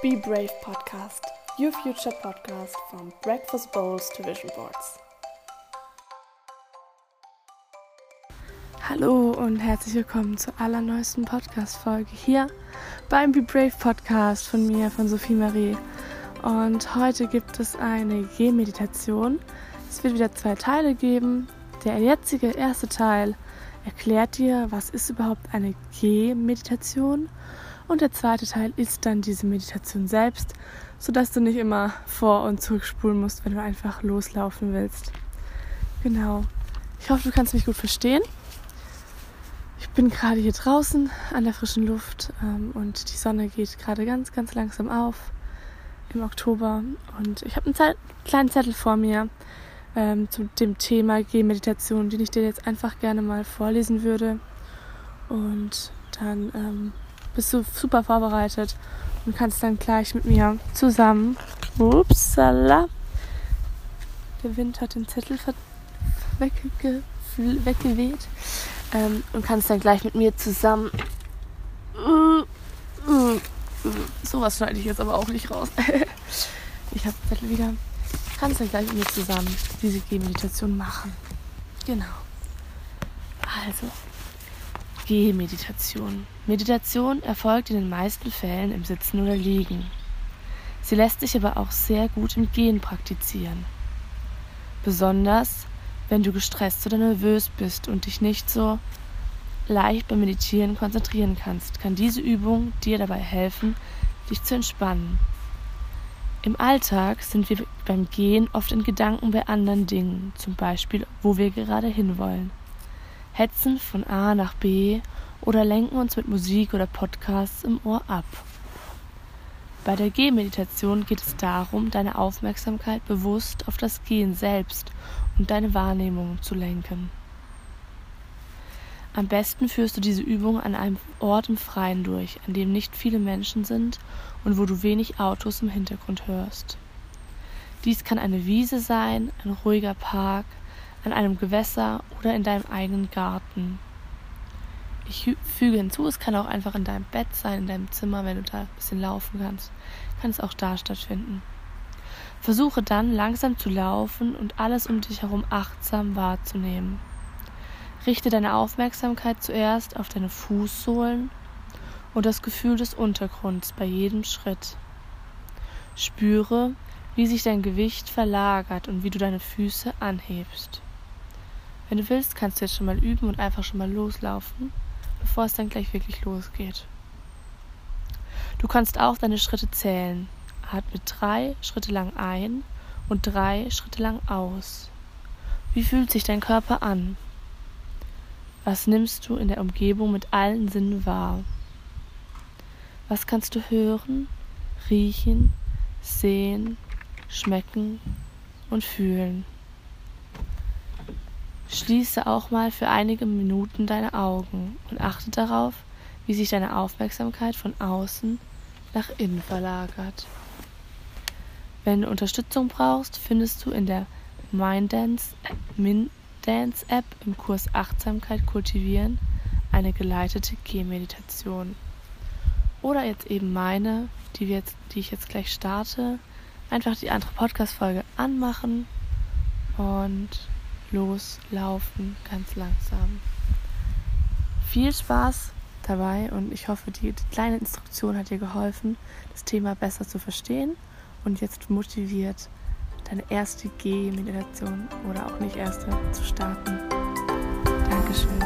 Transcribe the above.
Be Brave Podcast, your future podcast from breakfast bowls to vision boards. Hallo und herzlich willkommen zur allerneuesten Podcast-Folge hier beim Be Brave Podcast von mir, von Sophie Marie. Und heute gibt es eine Gehmeditation. Es wird wieder zwei Teile geben. Der jetzige erste Teil erklärt dir, was ist überhaupt eine Gehmeditation. Und der zweite Teil ist dann diese Meditation selbst, sodass du nicht immer vor- und zurückspulen musst, wenn du einfach loslaufen willst. Genau. Ich hoffe, du kannst mich gut verstehen. Ich bin gerade hier draußen an der frischen Luft ähm, und die Sonne geht gerade ganz, ganz langsam auf im Oktober. Und ich habe einen Ze kleinen Zettel vor mir ähm, zu dem Thema Gehmeditation, den ich dir jetzt einfach gerne mal vorlesen würde. Und dann ähm, bist du super vorbereitet und kannst dann gleich mit mir zusammen. Upsala. Der Wind hat den Zettel wegge weggeweht ähm, und kannst dann gleich mit mir zusammen. Sowas schneide ich jetzt aber auch nicht raus. ich habe Zettel wieder. Kannst dann gleich mit mir zusammen diese Gehmeditation machen. Genau. Also, Gehmeditation. Meditation erfolgt in den meisten Fällen im Sitzen oder Liegen. Sie lässt sich aber auch sehr gut im Gehen praktizieren. Besonders wenn du gestresst oder nervös bist und dich nicht so leicht beim Meditieren konzentrieren kannst, kann diese Übung dir dabei helfen, dich zu entspannen. Im Alltag sind wir beim Gehen oft in Gedanken bei anderen Dingen, zum Beispiel, wo wir gerade hinwollen, hetzen von A nach B oder lenken uns mit Musik oder Podcasts im Ohr ab. Bei der Gehmeditation geht es darum, deine Aufmerksamkeit bewusst auf das Gehen selbst und deine Wahrnehmung zu lenken. Am besten führst du diese Übung an einem Ort im Freien durch, an dem nicht viele Menschen sind und wo du wenig Autos im Hintergrund hörst. Dies kann eine Wiese sein, ein ruhiger Park, an einem Gewässer oder in deinem eigenen Garten. Ich füge hinzu, es kann auch einfach in deinem Bett sein, in deinem Zimmer, wenn du da ein bisschen laufen kannst. Kann es auch da stattfinden. Versuche dann langsam zu laufen und alles um dich herum achtsam wahrzunehmen. Richte deine Aufmerksamkeit zuerst auf deine Fußsohlen und das Gefühl des Untergrunds bei jedem Schritt. Spüre, wie sich dein Gewicht verlagert und wie du deine Füße anhebst. Wenn du willst, kannst du jetzt schon mal üben und einfach schon mal loslaufen, bevor es dann gleich wirklich losgeht. Du kannst auch deine Schritte zählen. Atme drei Schritte lang ein und drei Schritte lang aus. Wie fühlt sich dein Körper an? Was nimmst du in der Umgebung mit allen Sinnen wahr? Was kannst du hören, riechen, sehen, schmecken und fühlen? Schließe auch mal für einige Minuten deine Augen und achte darauf, wie sich deine Aufmerksamkeit von außen nach innen verlagert. Wenn du Unterstützung brauchst, findest du in der Minddance, Mindance App im Kurs Achtsamkeit kultivieren eine geleitete Gehmeditation. Oder jetzt eben meine, die, jetzt, die ich jetzt gleich starte. Einfach die andere Podcast-Folge anmachen und loslaufen, ganz langsam. Viel Spaß dabei und ich hoffe, die, die kleine Instruktion hat dir geholfen, das Thema besser zu verstehen und jetzt motiviert, deine erste G-Meditation oder auch nicht erste zu starten. Dankeschön.